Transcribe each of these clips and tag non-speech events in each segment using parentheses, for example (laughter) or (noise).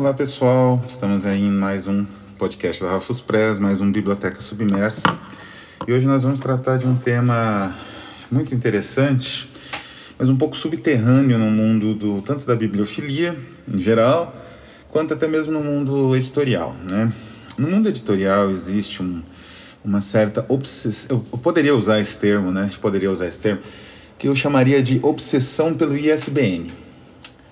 Olá pessoal, estamos aí em mais um podcast da Rafus Press, mais um Biblioteca Submersa. E hoje nós vamos tratar de um tema muito interessante, mas um pouco subterrâneo no mundo do tanto da bibliofilia em geral, quanto até mesmo no mundo editorial, né? No mundo editorial existe um, uma certa obsessão, eu poderia usar esse termo, né? A gente poderia usar esse termo, que eu chamaria de obsessão pelo ISBN.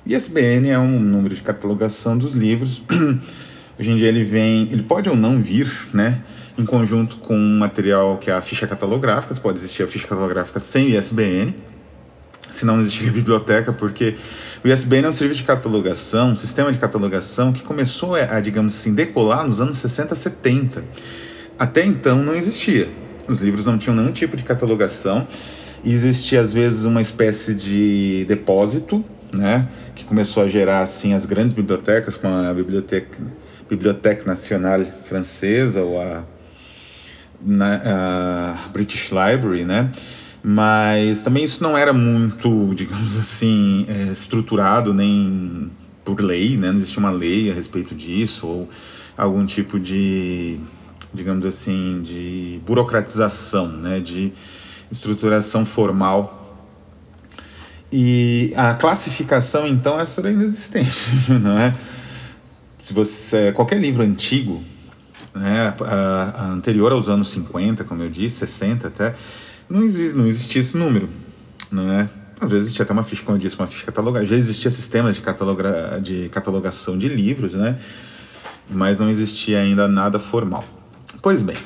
ISBN é um número de catalogação dos livros. (clears throat) Hoje em dia ele vem, ele pode ou não vir, né, em conjunto com um material que é a ficha catalográfica. Pode existir a ficha catalográfica sem ISBN, se não existir a biblioteca, porque o ISBN é um serviço de catalogação, um sistema de catalogação que começou a, digamos assim, decolar nos anos 60, 70. Até então não existia. Os livros não tinham nenhum tipo de catalogação. Existia às vezes uma espécie de depósito né, que começou a gerar assim as grandes bibliotecas, como a Bibliothèque, Bibliothèque Nationale Francesa ou a, na, a British Library, né? Mas também isso não era muito, (laughs) digamos assim, é, estruturado nem por lei, né? Não existia uma lei a respeito disso ou algum tipo de, digamos assim, de burocratização, né? De estruturação formal e a classificação, então, essa era inexistente, (laughs) não é? Se você qualquer livro antigo, né, a, a anterior aos anos 50, como eu disse, 60 até, não, existe, não existia esse número, não é? Às vezes existia até uma ficha, como eu disse, uma ficha catalogada. Já existia sistemas de, cataloga, de catalogação de livros, né? Mas não existia ainda nada formal. Pois bem,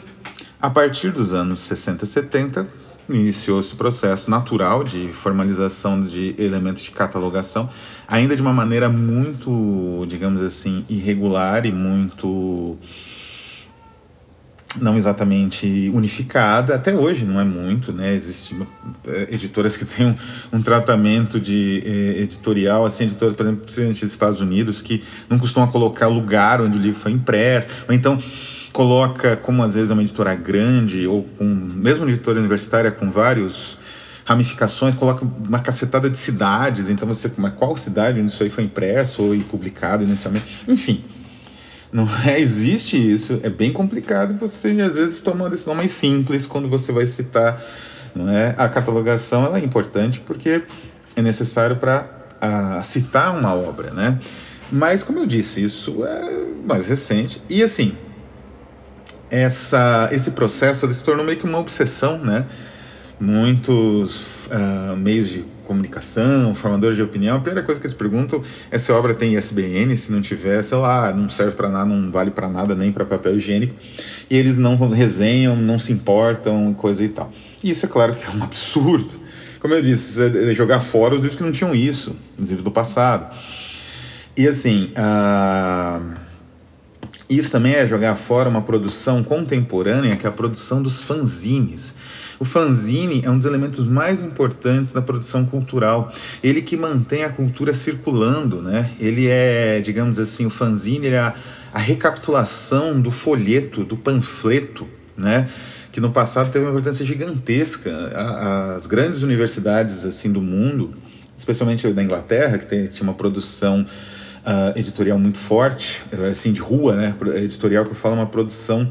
a partir dos anos 60 e 70, iniciou-se o processo natural de formalização de elementos de catalogação, ainda de uma maneira muito, digamos assim, irregular e muito não exatamente unificada, até hoje não é muito, né? Existem é, editoras que (laughs) têm um, um tratamento de eh, editorial, assim, editoras, por exemplo, dos Estados Unidos, que não costumam colocar lugar onde o livro foi impresso, ou então coloca, como às vezes é uma editora grande, ou com, mesmo uma editora universitária com vários ramificações, coloca uma cacetada de cidades, então você, mas qual cidade onde isso aí foi impresso ou publicado inicialmente, enfim. Não é, existe isso, é bem complicado você às vezes toma uma decisão mais simples quando você vai citar, não é? A catalogação ela é importante porque é necessário para citar uma obra, né? Mas como eu disse, isso é mais recente e assim, essa, esse processo se tornou meio que uma obsessão, né? Muitos uh, meios de comunicação, formadores de opinião, a primeira coisa que eles perguntam é se a obra tem ISBN, se não tiver, sei lá, não serve para nada, não vale para nada, nem para papel higiênico, e eles não resenham, não se importam, coisa e tal. E isso é claro que é um absurdo. Como eu disse, é jogar fora os livros que não tinham isso, os livros do passado. E assim, uh, isso também é jogar fora uma produção contemporânea, que é a produção dos fanzines. O fanzine é um dos elementos mais importantes da produção cultural. Ele que mantém a cultura circulando, né? Ele é, digamos assim, o fanzine é a, a recapitulação do folheto, do panfleto, né? Que no passado teve uma importância gigantesca. As grandes universidades assim do mundo, especialmente da Inglaterra, que tem, tinha uma produção uh, editorial muito forte, eh, assim, de rua, né? Editorial que eu falo uma produção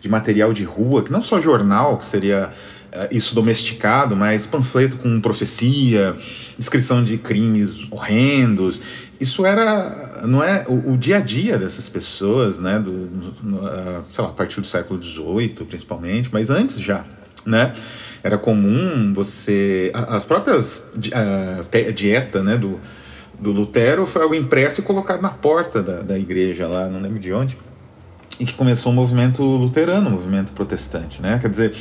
de material de rua, que não só jornal, que seria uh, isso domesticado, mas panfleto com profecia, descrição de crimes horrendos. Isso era, não é, o, o dia a dia dessas pessoas, né? Do, no, uh, sei lá, a partir do século XVIII, principalmente, mas antes já, né? Era comum você, as próprias uh, dieta, né? Do, do Lutero foi algo impresso e colocado na porta da, da igreja lá, não lembro de onde, e que começou o movimento luterano, o movimento protestante, né? Quer dizer,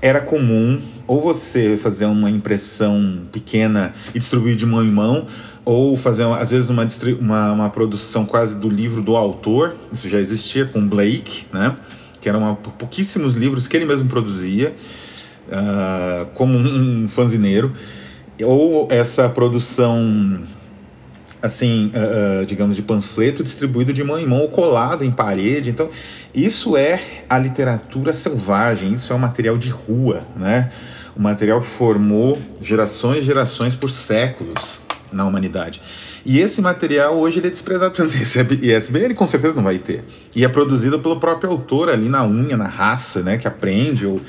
era comum ou você fazer uma impressão pequena e distribuir de mão em mão, ou fazer, às vezes, uma, uma, uma produção quase do livro do autor, isso já existia com Blake, né? Que eram pouquíssimos livros que ele mesmo produzia, uh, como um fanzineiro, ou essa produção assim, uh, uh, digamos, de panfleto distribuído de mão em mão ou colado em parede. Então, isso é a literatura selvagem, isso é o material de rua, né? O material que formou gerações e gerações por séculos, na humanidade. E esse material hoje ele é desprezado pelo ISBN, ele com certeza não vai ter. E é produzido pelo próprio autor ali na unha, na raça, né, que aprende, ou,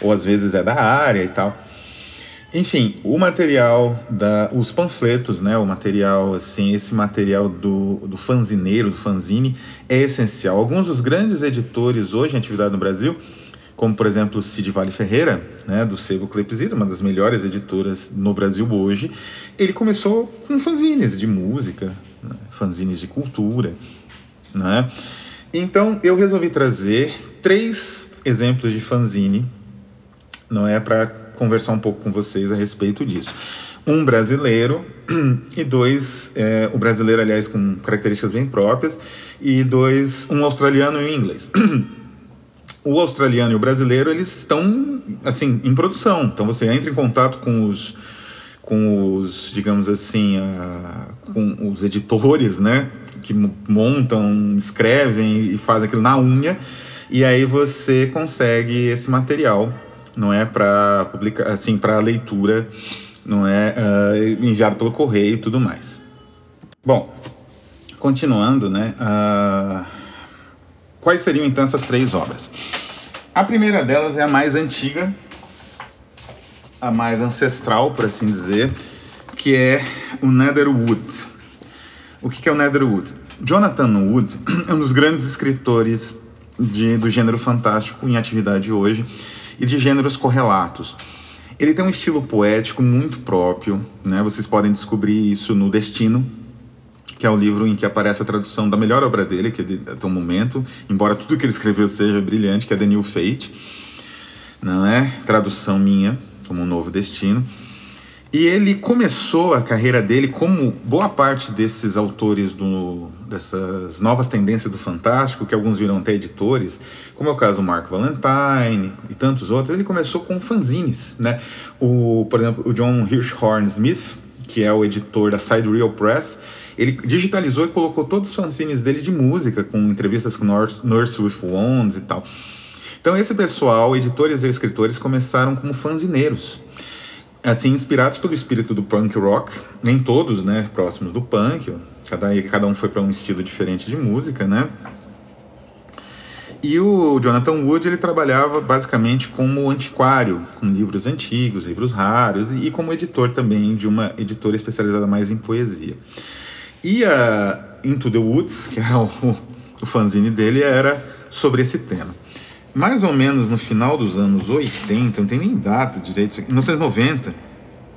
ou às vezes é da área e tal. Enfim, o material, da, os panfletos, né, o material, assim, esse material do, do fanzineiro, do fanzine, é essencial. Alguns dos grandes editores hoje em atividade no Brasil, como por exemplo Cid Vale Ferreira, né, do Sebo Clepsida, uma das melhores editoras no Brasil hoje, ele começou com fanzines de música, né, fanzines de cultura, né? Então eu resolvi trazer três exemplos de fanzine, não é para conversar um pouco com vocês a respeito disso. Um brasileiro (clears throat) e dois, é, o brasileiro aliás com características bem próprias e dois, um australiano e um inglês. (clears throat) o australiano e o brasileiro eles estão assim em produção então você entra em contato com os com os digamos assim com os editores né que montam escrevem e fazem aquilo na unha e aí você consegue esse material não é para publicar assim para leitura não é uh, enviado pelo correio e tudo mais bom continuando né uh, Quais seriam então essas três obras? A primeira delas é a mais antiga, a mais ancestral, por assim dizer, que é o Netherwood. O que é o Netherwood? Jonathan Wood (clears throat) é um dos grandes escritores de, do gênero fantástico em atividade hoje e de gêneros correlatos. Ele tem um estilo poético muito próprio, né? Vocês podem descobrir isso no Destino, que é o livro em que aparece a tradução da melhor obra dele, que é até o momento, embora tudo que ele escreveu seja brilhante, que é The New Fate, não é? Tradução minha, como um novo destino. E ele começou a carreira dele como boa parte desses autores do, dessas novas tendências do fantástico, que alguns viram até editores, como é o caso do Mark Valentine e tantos outros, ele começou com fanzines, né? O, por exemplo, o John Hirschhorn Smith, que é o editor da Sidereal Press, ele digitalizou e colocou todos os fanzines dele de música, com entrevistas com Nurse, Nurse with Wands e tal. Então esse pessoal, editores e escritores, começaram como fanzineiros. Assim, inspirados pelo espírito do punk rock, nem todos, né, próximos do punk, cada, cada um foi para um estilo diferente de música, né? E o Jonathan Wood ele trabalhava basicamente como antiquário, com livros antigos, livros raros, e como editor também de uma editora especializada mais em poesia. E a Into the Woods, que é o, (laughs) o fanzine dele, era sobre esse tema. Mais ou menos no final dos anos 80, não tem nem data direito, 1990,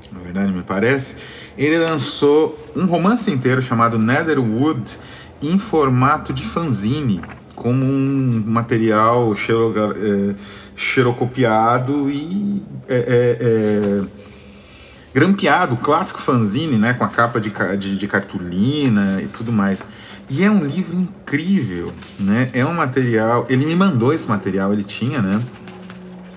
na verdade me parece, ele lançou um romance inteiro chamado Netherwood em formato de fanzine, como um material xero, é, e é, é, é grampeado, clássico fanzine, né, com a capa de, de, de, cartolina e tudo mais. E é um livro incrível, né? É um material. Ele me mandou esse material, ele tinha, né?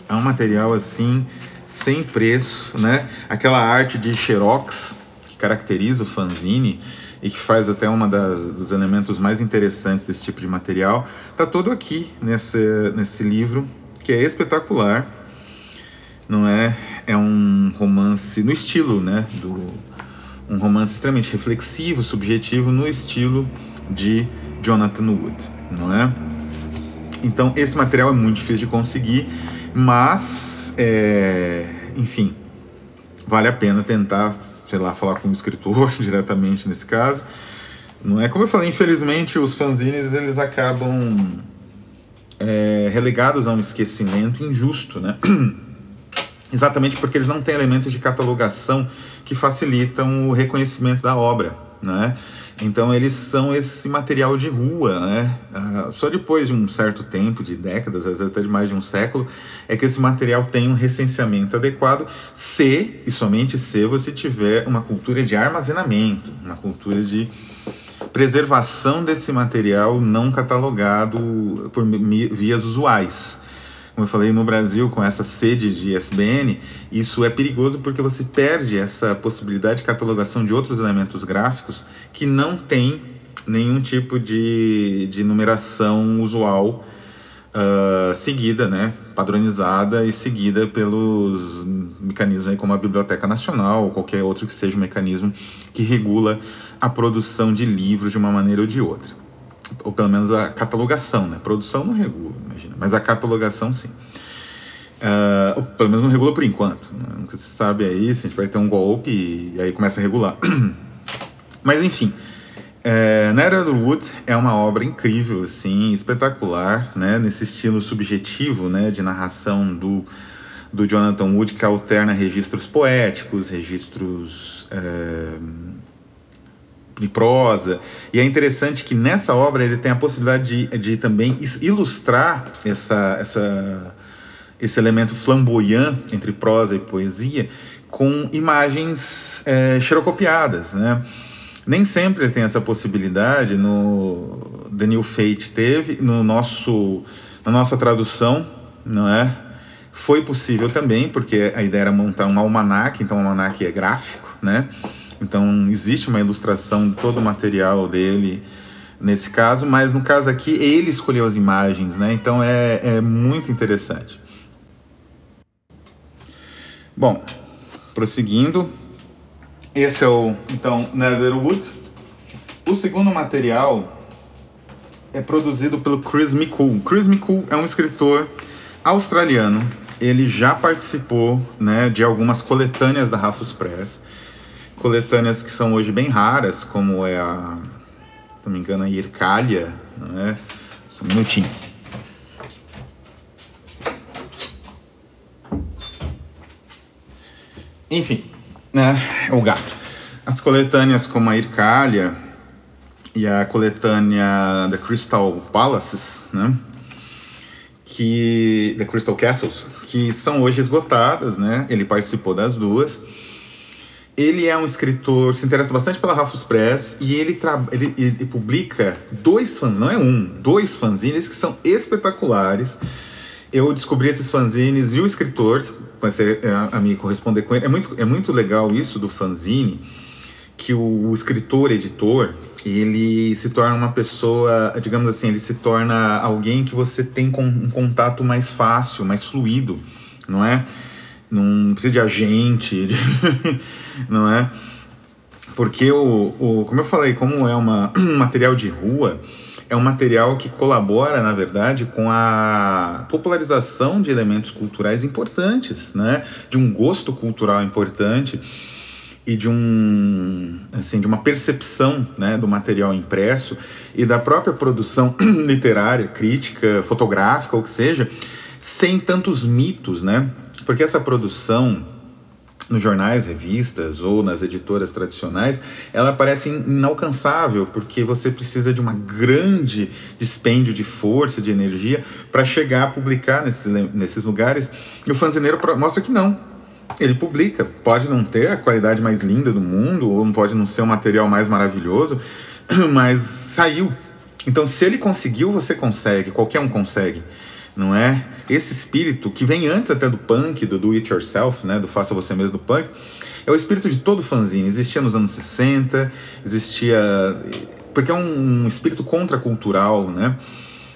É um material assim sem preço, né? Aquela arte de xerox que caracteriza o fanzine e que faz até uma das, dos elementos mais interessantes desse tipo de material, tá todo aqui nesse, nesse livro que é espetacular, não é? é um romance no estilo, né, do um romance extremamente reflexivo, subjetivo no estilo de Jonathan Wood, não é? Então esse material é muito difícil de conseguir, mas é, enfim, vale a pena tentar, sei lá, falar com o escritor (laughs) diretamente nesse caso. Não é como eu falei, infelizmente os fanzines eles acabam é, relegados a um esquecimento injusto, né? (clears throat) exatamente porque eles não têm elementos de catalogação que facilitam o reconhecimento da obra, né? Então eles são esse material de rua, né? Ah, só depois de um certo tempo, de décadas, às vezes até de mais de um século, é que esse material tem um recenseamento adequado, se e somente se você tiver uma cultura de armazenamento, uma cultura de preservação desse material não catalogado por vias usuais como eu falei, no Brasil, com essa sede de ISBN, isso é perigoso porque você perde essa possibilidade de catalogação de outros elementos gráficos que não tem nenhum tipo de, de numeração usual uh, seguida, né, padronizada e seguida pelos mecanismos como a Biblioteca Nacional ou qualquer outro que seja um mecanismo que regula a produção de livros de uma maneira ou de outra. Ou pelo menos a catalogação, né? Produção não regula, mas a catalogação sim. Uh, pelo menos não regula por enquanto. Né? Nunca se sabe aí se a gente vai ter um golpe e, aí começa a regular. (clears throat) mas enfim, é, Netherwood é uma obra incrível, assim, espetacular, né, nesse estilo subjetivo, né, de narração do, do Jonathan Wood, que alterna registros poéticos, registros é, de prosa. E é interessante que nessa obra ele tem a possibilidade de, de também ilustrar essa, essa, esse elemento flamboyant entre prosa e poesia com imagens é, xerocopiadas, né? Nem sempre tem essa possibilidade. No The New Fate teve, no nosso, na nossa tradução, não é? Foi possível também, porque a ideia era montar um almanac, então o almanac é gráfico, né? Então existe uma ilustração de todo o material dele nesse caso, mas no caso aqui ele escolheu as imagens, né? Então é, é muito interessante. Bom, prosseguindo, esse é o, então, Netherwood. O segundo material é produzido pelo Chris McCool. Chris McCool é um escritor australiano. Ele já participou né, de algumas coletâneas da Rafus Press. Coletâneas que são hoje bem raras, como é a, se não me engano, a Ircália. Né? Só um minutinho. Enfim, né, o gato. As coletâneas como a Ircália e a coletânea The Crystal Palaces, né, que The Crystal Castles, que são hoje esgotadas, né? Ele participou das duas. Ele é um escritor, se interessa bastante pela Rafus Press e ele, ele, ele publica dois fãs, não é um, dois fanzines que são espetaculares. Eu descobri esses fanzines e o escritor, comecei a, a me corresponder com ele. É muito, é muito legal isso do fanzine, que o, o escritor, editor, ele se torna uma pessoa, digamos assim, ele se torna alguém que você tem com, um contato mais fácil, mais fluido, não é? Não precisa de agente, de (laughs) não é? Porque o, o, como eu falei, como é uma, (clears throat) um material de rua, é um material que colabora, na verdade, com a popularização de elementos culturais importantes, né? De um gosto cultural importante e de um assim de uma percepção né, do material impresso e da própria produção (clears throat) literária, crítica, fotográfica, ou que seja, sem tantos mitos, né? Porque essa produção nos jornais, revistas ou nas editoras tradicionais, ela parece inalcançável, porque você precisa de uma grande dispêndio de força, de energia, para chegar a publicar nesses, nesses lugares. E o fanzineiro mostra que não. Ele publica, pode não ter a qualidade mais linda do mundo, ou pode não ser o material mais maravilhoso, (clears throat) mas saiu. Então, se ele conseguiu, você consegue, qualquer um consegue não é? Esse espírito que vem antes até do punk, do do it yourself, né, do faça você mesmo do punk, é o espírito de todo fanzine. Existia nos anos 60, existia porque é um, um espírito contracultural, né?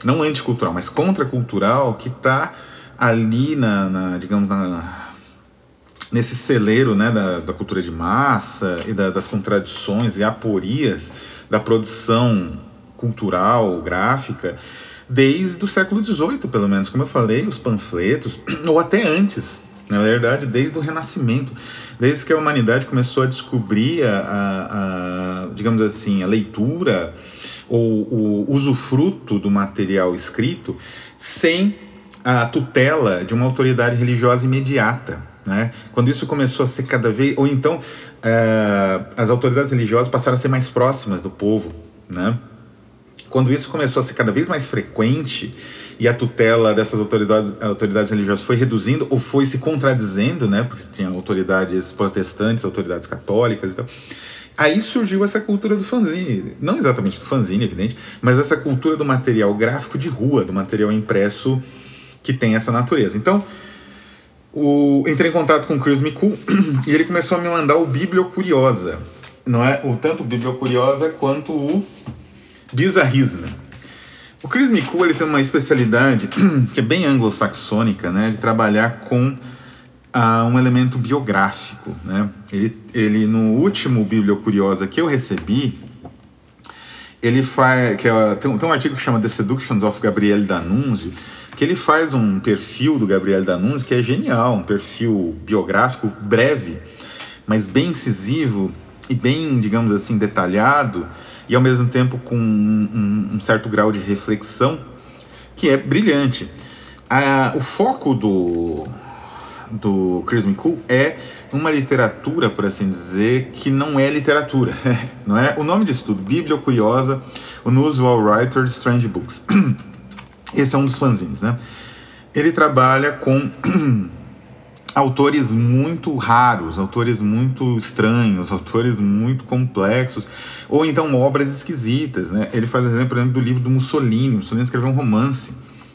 Não anticultural, mas contracultural que está ali na, na, digamos na nesse celeiro, né, da, da cultura de massa e da, das contradições e aporias da produção cultural, gráfica, desde o século XVIII, pelo menos, como eu falei, os panfletos, (clears throat) ou até antes, na verdade, desde o Renascimento, desde que a humanidade começou a descobrir a, a, a digamos assim, a leitura ou o usufruto do material escrito sem a tutela de uma autoridade religiosa imediata. Né? Quando isso começou a ser cada vez. Ou então, é, as autoridades religiosas passaram a ser mais próximas do povo. Né? Quando isso começou a ser cada vez mais frequente e a tutela dessas autoridades, autoridades religiosas foi reduzindo ou foi se contradizendo, né? Porque tinha autoridades protestantes, autoridades católicas e tal. Aí surgiu essa cultura do fanzine, não exatamente do fanzine, evidente, mas essa cultura do material gráfico de rua, do material impresso que tem essa natureza. Então, o, entrei em contato com o Chris Miku (clears throat) e ele começou a me mandar o Bibliocuriosa, não é? O tanto o Bibliocuriosa quanto o Bizarrismo. O Chris McCool ele tem uma especialidade (clears throat) que é bem anglo-saxônica, né, de trabalhar com uh, um elemento biográfico, né? Ele, ele no último Bíblia Curiosa que eu recebi, ele faz que é, tem, tem, um artigo que chama The Seductions of Gabriel D'Annunzio, que ele faz um perfil do Gabriel D'Annunzio que é genial, um perfil biográfico breve, mas bem incisivo e bem, digamos assim, detalhado e ao mesmo tempo com um, um certo grau de reflexão que é brilhante. Ah, o foco do, do Chris McCool é uma literatura, por assim dizer, que não é literatura, (laughs) não é? O nome disso tudo, Bíblia Curiosa, Unusual Writers, Strange Books. (clears throat) Esse é um dos fanzines, né? Ele trabalha com (clears throat) autores muito raros, autores muito estranhos, autores muito complexos, ou então obras esquisitas, né? Ele faz exemplo, por exemplo, do livro do Mussolini. Mussolini escreveu um romance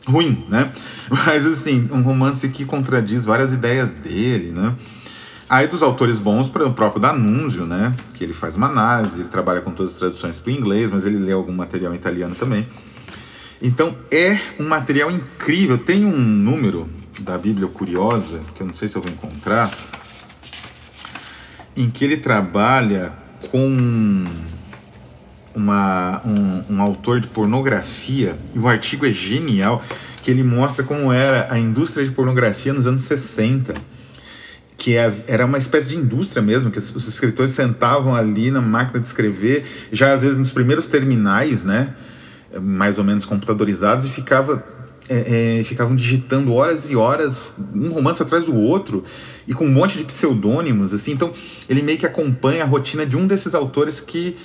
ruim, né? (laughs) Mas assim, um romance que contradiz várias ideias dele, né? Aí dos autores bons, para o próprio Danunzio, né? Que ele faz uma análise, ele trabalha com todas as traduções para o inglês, mas ele lê algum material italiano também. Então é um material incrível. Tem um número da Bíblia Curiosa, que eu não sei se eu vou encontrar, em que ele trabalha com uma, um, um autor de pornografia, e o artigo é genial, que ele mostra como era a indústria de pornografia nos anos 60 que é, era uma espécie de indústria mesmo, que os escritores sentavam ali na máquina de escrever, já às vezes nos primeiros terminais, né, mais ou menos computadorizados, e ficava é, é, ficavam digitando horas e horas, um romance atrás do outro, e com um monte de pseudônimos, assim. Então, ele meio que acompanha a rotina de um desses autores que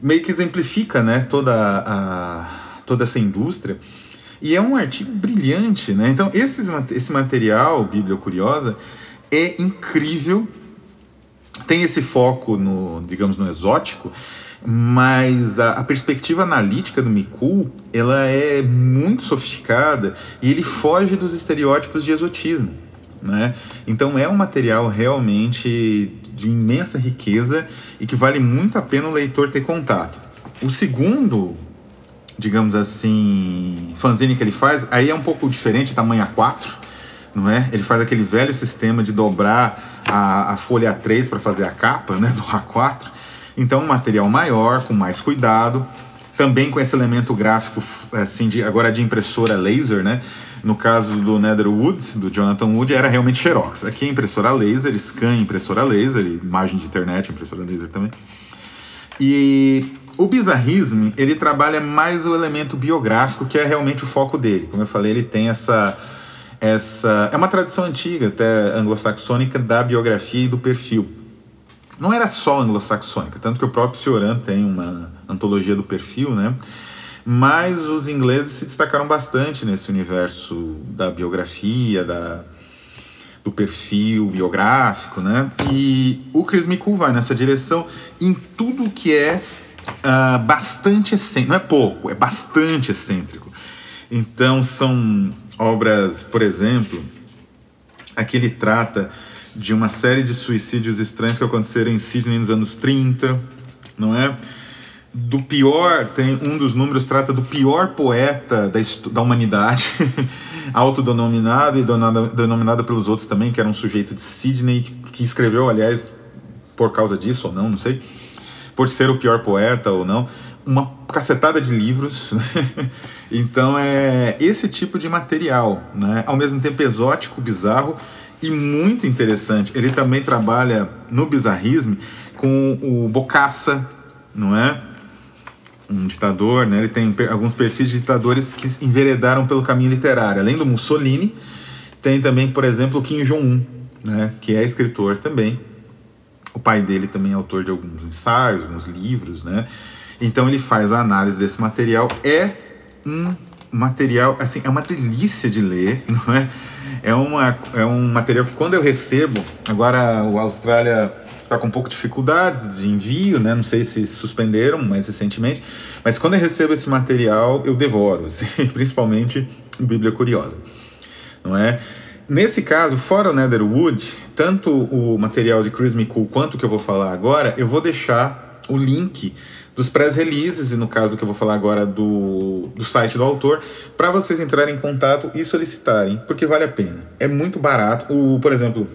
meio que exemplifica, né, toda, a, toda essa indústria. E é um artigo brilhante, né? Então, esse, esse material, Bíblia Curiosa, é incrível. Tem esse foco no, digamos, no exótico, mas a, a, perspectiva analítica do Mikul ela é muito sofisticada e ele foge dos estereótipos de exotismo. Né? Então é um material realmente de imensa riqueza e que vale muito a pena o leitor ter contato. O segundo, digamos assim, fanzine que ele faz, aí é um pouco diferente, tamanho A4, não é? Ele faz aquele velho sistema de dobrar a, a folha A3 para fazer a capa né, do A4 então, um material maior, com mais cuidado, também com esse elemento gráfico, assim, de, agora de impressora laser, né? No caso do Netherwood, do Jonathan Wood, era realmente Xerox. Aqui é impressora laser, scan impressora laser, imagem de internet, impressora laser também. E o bizarrismo, ele trabalha mais o elemento biográfico, que é realmente o foco dele. Como eu falei, ele tem essa essa é uma tradição antiga, até anglo-saxônica da biografia e do perfil não era só anglo-saxônica, tanto que o próprio Cioran tem uma antologia do perfil, né? Mas os ingleses se destacaram bastante nesse universo da biografia, da, do perfil biográfico, né? E o Chris McCool vai nessa direção em tudo que é uh, bastante excêntrico, não é pouco, é bastante excêntrico. Então são obras, por exemplo, aqui ele trata de uma série de suicídios estranhos que aconteceram em Sydney nos anos 30, não é? Do pior, tem um dos números trata do pior poeta da, da humanidade, (laughs) autodenominado e denominado pelos outros também, que era um sujeito de Sydney, que, escreveu, aliás, por causa disso ou não, não sei, por ser o pior poeta ou não, uma cacetada de livros. (laughs) então é esse tipo de material, né? ao mesmo tempo exótico, bizarro e muito interessante. Ele também trabalha no bizarrismo com o Bocassa, não é? Um ditador, né? Ele tem alguns perfis de ditadores que enveredaram pelo caminho literário. Além do Mussolini, tem também, por exemplo, Kim Jong-un, né? Que é escritor também. O pai dele também é autor de alguns ensaios, alguns livros, né? Então ele faz a análise desse material. É um material, assim, é uma delícia de ler, (laughs) não é? É, uma, é um material que quando eu recebo, agora o Austrália está com um pouco de dificuldades de envio, né? Não sei se suspenderam mais recentemente, mas quando eu recebo esse material, eu devoro, (laughs) assim, principalmente Bíblia Curiosa, não é? Nesse caso, fora o Netherwood, tanto o material de Chris McCool quanto o que eu vou falar agora, eu vou deixar o link dos press releases, e no caso do que eu vou falar agora do, do site do autor, para vocês entrarem em contato e solicitarem, porque vale a pena. É muito barato. O, por exemplo,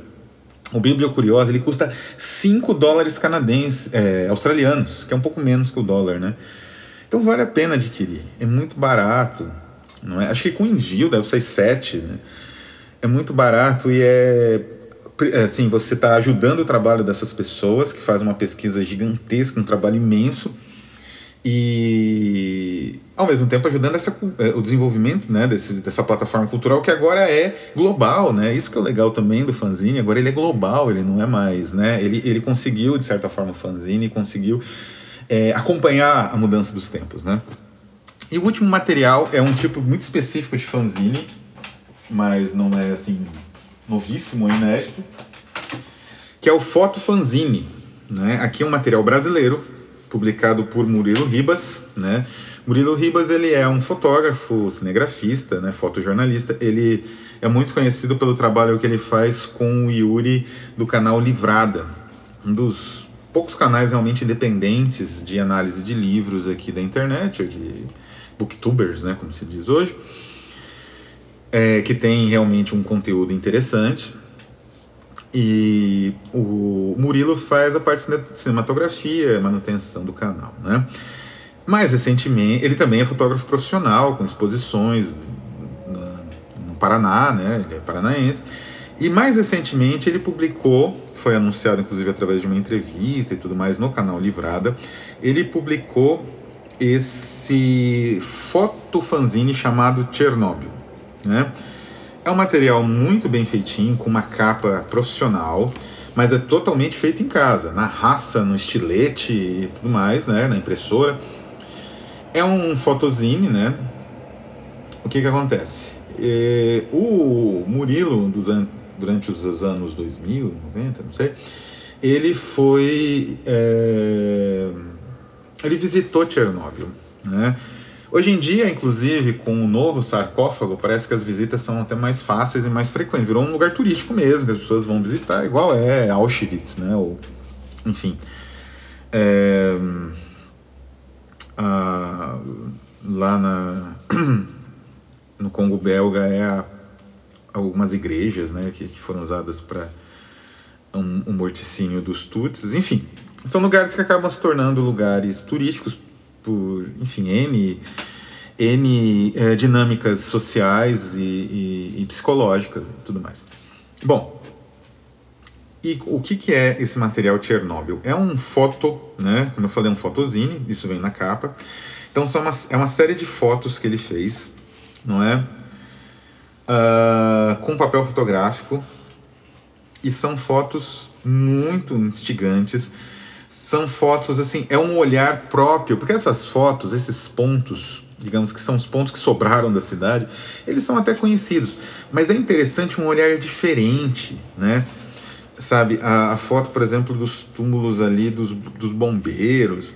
o Bíblia Curiosa ele custa 5 dólares canadenses, é, australianos, que é um pouco menos que o dólar, né? Então vale a pena adquirir. É muito barato. Não é? Acho que com envio deve ser 7, né? É muito barato e é assim, você está ajudando o trabalho dessas pessoas que fazem uma pesquisa gigantesca, um trabalho imenso e ao mesmo tempo ajudando essa, é, o desenvolvimento né, desse, dessa plataforma cultural que agora é global, né? Isso que é legal também do fanzine, agora ele é global, ele não é mais, né? Ele, ele conseguiu, de certa forma, o fanzine, conseguiu é, acompanhar a mudança dos tempos, né? E o último material é um tipo muito específico de fanzine, mas não é assim novíssimo, inédito, que é o Foto Fanzine. Né? Aqui é um material brasileiro, publicado por Murilo Ribas. Né? Murilo Ribas ele é um fotógrafo, cinegrafista, né? fotojornalista. Ele é muito conhecido pelo trabalho que ele faz com o Yuri do canal Livrada, um dos poucos canais realmente independentes de análise de livros aqui da internet, ou de booktubers, né, como se diz hoje é, que tem realmente um conteúdo interessante. E o Murilo faz a parte de cinematografia, manutenção do canal, né? Mais recentemente, ele também é fotógrafo profissional, com exposições no Paraná, né? Ele é paranaense. E mais recentemente ele publicou, foi anunciado inclusive através de uma entrevista e tudo mais no canal Livrada, ele publicou esse fotofanzine chamado Chernobyl. Né? É um material muito bem feitinho, com uma capa profissional, mas é totalmente feito em casa, na raça, no estilete e tudo mais, né? na impressora. É um fotozine, né? O que que acontece? É, o Murilo, dos an durante os anos 2000, 90, não sei, ele foi... É, ele visitou Chernobyl, né? Hoje em dia, inclusive, com o novo sarcófago, parece que as visitas são até mais fáceis e mais frequentes. Virou um lugar turístico mesmo, que as pessoas vão visitar, igual é Auschwitz, né? Ou, enfim. É, a, lá na, (clears throat) no Congo belga é a, algumas igrejas né, que, que foram usadas para um, um morticínio dos Tutsis. Enfim, são lugares que acabam se tornando lugares turísticos por, enfim, N, N é, dinâmicas sociais e, e, e, psicológicas e tudo mais. Bom, e o que, que é esse material Chernobyl? É um foto, né? Como eu falei, um fotozine, isso vem na capa. Então são uma, é uma série de fotos que ele fez, não é? Uh, com papel fotográfico. E são fotos muito instigantes são fotos assim, é um olhar próprio, porque essas fotos, esses pontos, digamos que são os pontos que sobraram da cidade, eles são até conhecidos, mas é interessante um olhar diferente, né? Sabe, a, a foto, por exemplo, dos túmulos ali dos, dos bombeiros,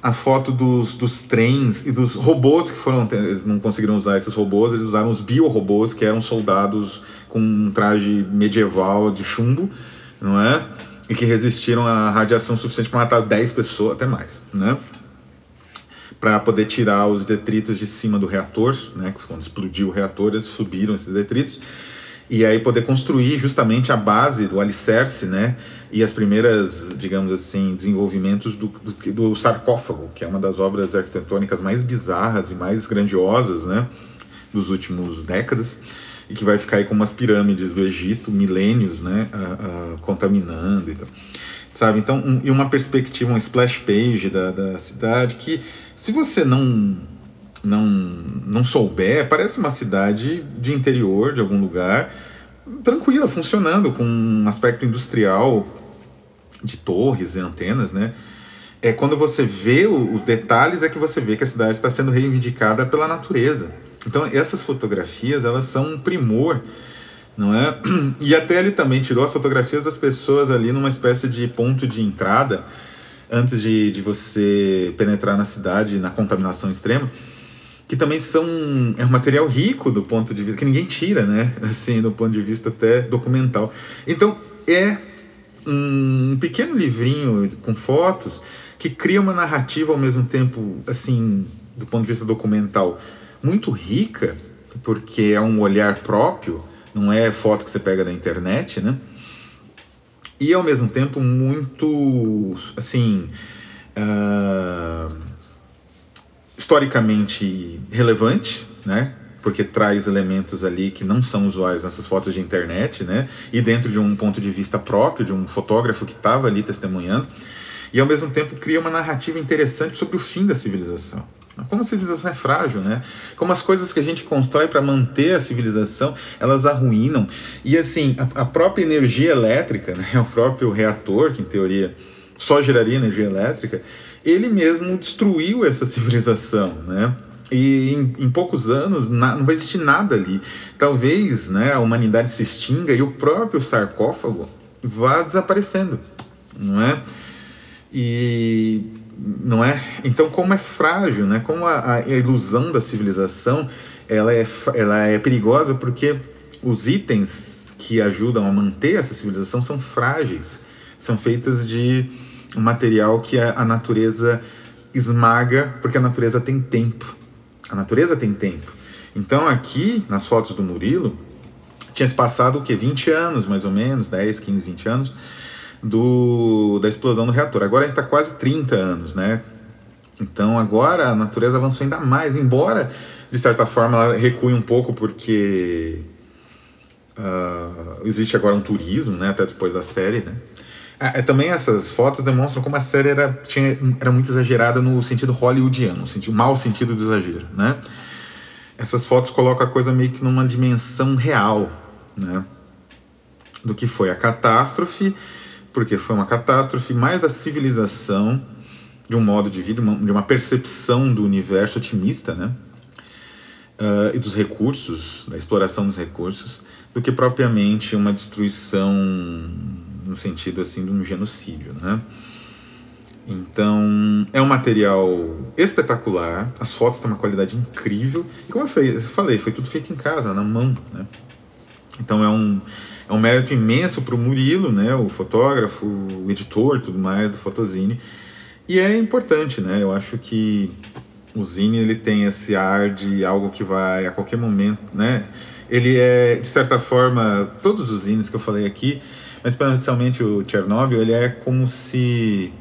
a foto dos, dos trens e dos robôs que foram. Eles não conseguiram usar esses robôs, eles usaram os biorobôs, que eram soldados com um traje medieval de chumbo, não é? E que resistiram à radiação suficiente para matar 10 pessoas, até mais, né? Para poder tirar os detritos de cima do reator, né? Quando explodiu o reator, eles subiram esses detritos e aí poder construir justamente a base do alicerce, né? E as primeiras, digamos assim, desenvolvimentos do, do, do sarcófago, que é uma das obras arquitetônicas mais bizarras e mais grandiosas, né? Dos últimos décadas e que vai ficar aí como as pirâmides do Egito, milênios, né, contaminando e tal. Sabe? Então, um, e uma perspectiva, uma splash page da, da cidade que, se você não, não, não souber, parece uma cidade de interior, de algum lugar, tranquila, funcionando, com um aspecto industrial de torres e antenas, né? É quando você vê os detalhes é que você vê que a cidade está sendo reivindicada pela natureza. Então essas fotografias elas são um primor, não é? (clears throat) E até ele também tirou as fotografias das pessoas ali numa espécie de ponto de entrada antes de, de você penetrar na cidade na contaminação extrema que também são é um material rico do ponto de vista que ninguém tira, né? (laughs) Assim, do ponto de vista até documental. Então é um pequeno livrinho com fotos que cria uma narrativa ao mesmo tempo, assim, do ponto de vista documental, muito rica, porque é um olhar próprio, não é foto que você pega da internet, né? E ao mesmo tempo muito, assim, uh, historicamente relevante, né? Porque traz elementos ali que não são usuais nessas fotos de internet, né? E dentro de um ponto de vista próprio, de um fotógrafo que estava ali testemunhando. E ao mesmo tempo cria uma narrativa interessante sobre o fim da civilização. Como a civilização é frágil, né? Como as coisas que a gente constrói para manter a civilização, elas arruinam. E assim, a, a, própria energia elétrica, né? (laughs) o próprio reator, que em teoria só geraria energia elétrica, ele mesmo destruiu essa civilização, né? E em, em poucos anos na, não vai existir nada ali. Talvez né, a humanidade se extinga e o próprio sarcófago vá desaparecendo, não é? E não é? Então, como é frágil, né? Como a, a ilusão da civilização ela é, ela é perigosa porque os itens que ajudam a manter essa civilização são frágeis, são feitas de um material que a, a natureza esmaga, porque a natureza tem tempo. A natureza tem tempo. Então, aqui, nas fotos do Murilo, tinha se passado o que? 20 anos, mais ou menos, 10, 15, 20 anos do, da explosão do reator. Agora a gente está quase 30 anos, né? Então agora a natureza avançou ainda mais, embora de certa forma ela recue um pouco porque uh, existe agora um turismo, né? Até depois da série, né? É, também essas fotos demonstram como a série era, tinha, era muito exagerada no sentido hollywoodiano, no sentido, mau sentido do exagero, né? Essas fotos colocam a coisa meio que numa dimensão real, né? Do que foi a catástrofe porque foi uma catástrofe mais da civilização, de um modo de vida, de uma percepção do universo otimista, né? Uh, e dos recursos, da exploração dos recursos, do que propriamente uma destruição no sentido assim de um genocídio, né? Então, é um material espetacular, as fotos têm uma qualidade incrível, e como eu falei, foi tudo feito em casa, na mão, né? Então é um, é um mérito imenso para o Murilo, né, o fotógrafo, o editor, tudo mais do Fotozine. E é importante, né? Eu acho que o Zine ele tem esse ar de algo que vai a qualquer momento, né? Ele é de certa forma todos os zines que eu falei aqui, mas especialmente o Chernobyl, ele é como se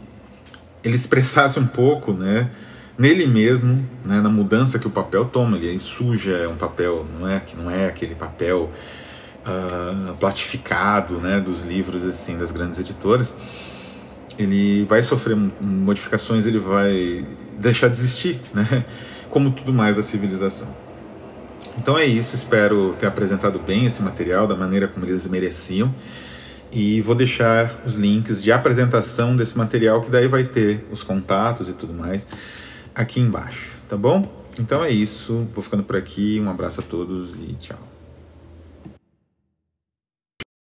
ele expressasse um pouco, né? Nele mesmo, né, na mudança que o papel toma, ele suja é um papel, não é que não é aquele papel uh, plastificado né, dos livros assim das grandes editoras, ele vai sofrer modificações, ele vai deixar de existir, né? (laughs) como tudo mais da civilização. Então é isso, espero ter apresentado bem esse material da maneira como eles mereciam. E vou deixar os links de apresentação desse material, que daí vai ter os contatos e tudo mais aqui embaixo, tá bom? Então é isso, vou ficando por aqui, um abraço a todos e tchau.